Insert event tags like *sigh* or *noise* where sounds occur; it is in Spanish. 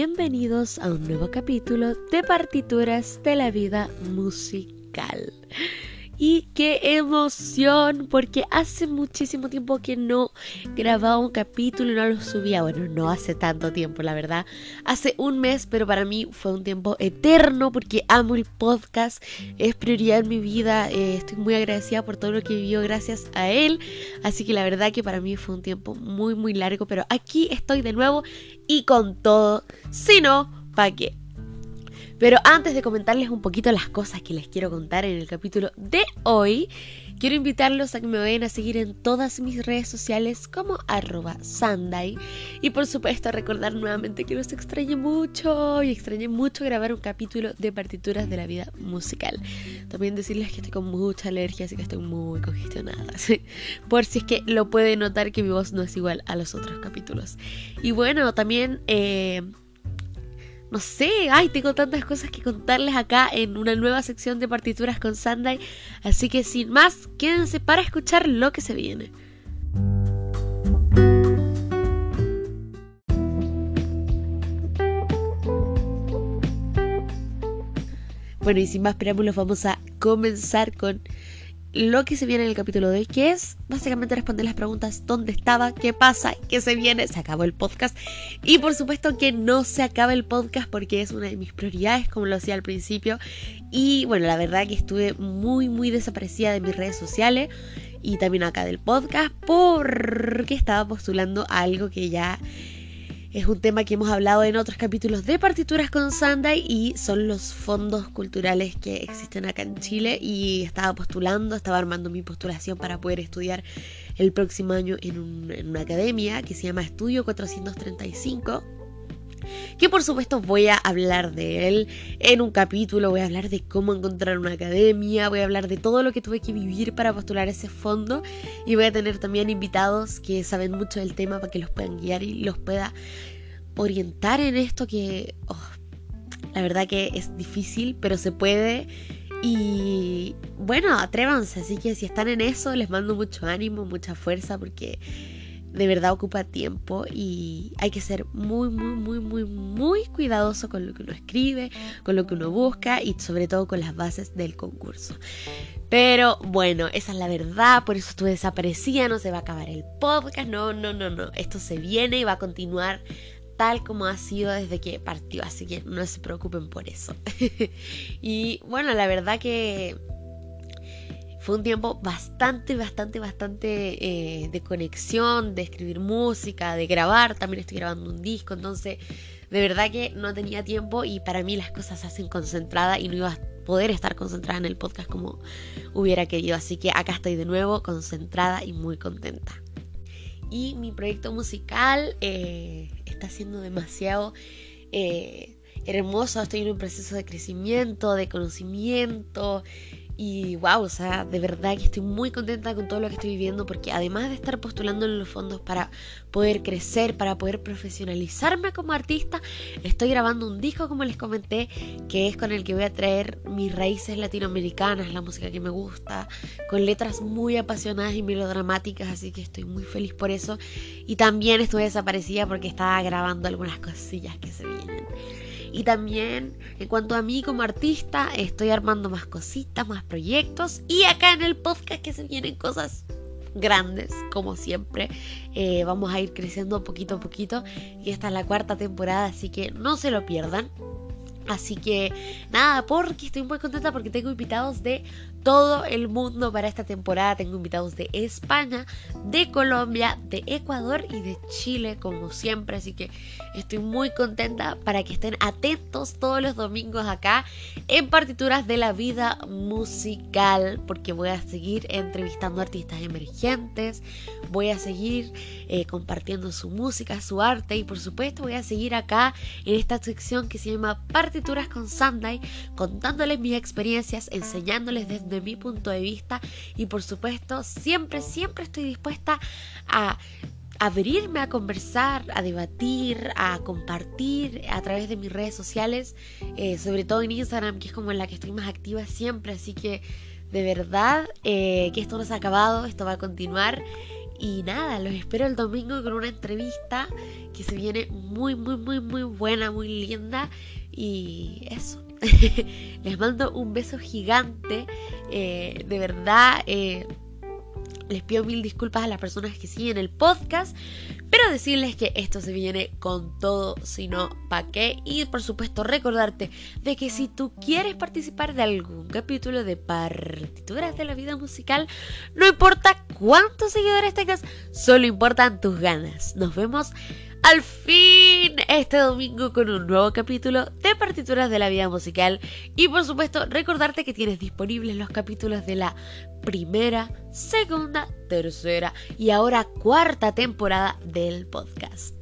bienvenidos a un nuevo capítulo de partituras de la vida musical. Y qué emoción, porque hace muchísimo tiempo que no grababa un capítulo y no lo subía. Bueno, no hace tanto tiempo, la verdad. Hace un mes, pero para mí fue un tiempo eterno porque amo el podcast. Es prioridad en mi vida. Eh, estoy muy agradecida por todo lo que vivió gracias a él. Así que la verdad que para mí fue un tiempo muy, muy largo. Pero aquí estoy de nuevo y con todo. Si no, ¿para qué? Pero antes de comentarles un poquito las cosas que les quiero contar en el capítulo de hoy, quiero invitarlos a que me vayan a seguir en todas mis redes sociales como arroba Sunday. Y por supuesto recordar nuevamente que los extrañé mucho y extrañé mucho grabar un capítulo de partituras de la vida musical. También decirles que estoy con mucha alergia, así que estoy muy congestionada. *laughs* Por si es que lo pueden notar que mi voz no es igual a los otros capítulos. Y bueno, también... Eh, no sé, ay, tengo tantas cosas que contarles acá en una nueva sección de partituras con Sunday. Así que sin más, quédense para escuchar lo que se viene. Bueno, y sin más preámbulos, vamos a comenzar con lo que se viene en el capítulo de hoy, que es básicamente responder las preguntas dónde estaba, qué pasa, qué se viene, se acabó el podcast. Y por supuesto que no se acaba el podcast porque es una de mis prioridades como lo hacía al principio. Y bueno, la verdad que estuve muy muy desaparecida de mis redes sociales y también acá del podcast porque estaba postulando algo que ya es un tema que hemos hablado en otros capítulos de partituras con Sunday y son los fondos culturales que existen acá en Chile y estaba postulando, estaba armando mi postulación para poder estudiar el próximo año en, en una academia que se llama Estudio 435 que por supuesto voy a hablar de él en un capítulo, voy a hablar de cómo encontrar una academia, voy a hablar de todo lo que tuve que vivir para postular ese fondo y voy a tener también invitados que saben mucho del tema para que los puedan guiar y los pueda orientar en esto que oh, la verdad que es difícil, pero se puede. Y bueno, atrévanse, así que si están en eso, les mando mucho ánimo, mucha fuerza, porque de verdad ocupa tiempo y hay que ser muy, muy, muy, muy, muy cuidadoso con lo que uno escribe, con lo que uno busca y sobre todo con las bases del concurso. Pero bueno, esa es la verdad, por eso estuve desaparecida, no se va a acabar el podcast, no, no, no, no, esto se viene y va a continuar tal como ha sido desde que partió, así que no se preocupen por eso. *laughs* y bueno, la verdad que un tiempo bastante, bastante, bastante eh, de conexión, de escribir música, de grabar. También estoy grabando un disco, entonces de verdad que no tenía tiempo y para mí las cosas se hacen concentrada y no iba a poder estar concentrada en el podcast como hubiera querido. Así que acá estoy de nuevo, concentrada y muy contenta. Y mi proyecto musical eh, está siendo demasiado eh, hermoso. Estoy en un proceso de crecimiento, de conocimiento. Y wow, o sea, de verdad que estoy muy contenta con todo lo que estoy viviendo porque además de estar postulando en los fondos para poder crecer, para poder profesionalizarme como artista, estoy grabando un disco como les comenté, que es con el que voy a traer mis raíces latinoamericanas, la música que me gusta, con letras muy apasionadas y melodramáticas, así que estoy muy feliz por eso. Y también estuve desaparecida porque estaba grabando algunas cosillas que se vienen. Y también en cuanto a mí como artista, estoy armando más cositas, más proyectos. Y acá en el podcast que se vienen cosas grandes, como siempre. Eh, vamos a ir creciendo poquito a poquito. Y esta es la cuarta temporada, así que no se lo pierdan. Así que nada, porque estoy muy contenta porque tengo invitados de todo el mundo para esta temporada. Tengo invitados de España, de Colombia, de Ecuador y de Chile, como siempre. Así que estoy muy contenta para que estén atentos todos los domingos acá en partituras de la vida musical, porque voy a seguir entrevistando artistas emergentes, voy a seguir eh, compartiendo su música, su arte y por supuesto voy a seguir acá en esta sección que se llama Partituras con Sunday, contándoles mis experiencias, enseñándoles desde de mi punto de vista y por supuesto siempre, siempre estoy dispuesta a abrirme a conversar, a debatir, a compartir a través de mis redes sociales, eh, sobre todo en Instagram, que es como en la que estoy más activa siempre, así que de verdad eh, que esto no se ha acabado, esto va a continuar Y nada, los espero el domingo con una entrevista que se viene muy, muy, muy, muy buena, muy linda. Y eso. *laughs* Les mando un beso gigante. Eh, de verdad. Eh, les pido mil disculpas a las personas que siguen el podcast, pero decirles que esto se viene con todo, si no, ¿pa' qué? Y por supuesto recordarte de que si tú quieres participar de algún capítulo de partituras de la vida musical, no importa cuántos seguidores tengas, solo importan tus ganas. Nos vemos al fin este domingo con un nuevo capítulo de partituras de la vida musical y por supuesto recordarte que tienes disponibles los capítulos de la primera, segunda, tercera y ahora cuarta temporada del podcast.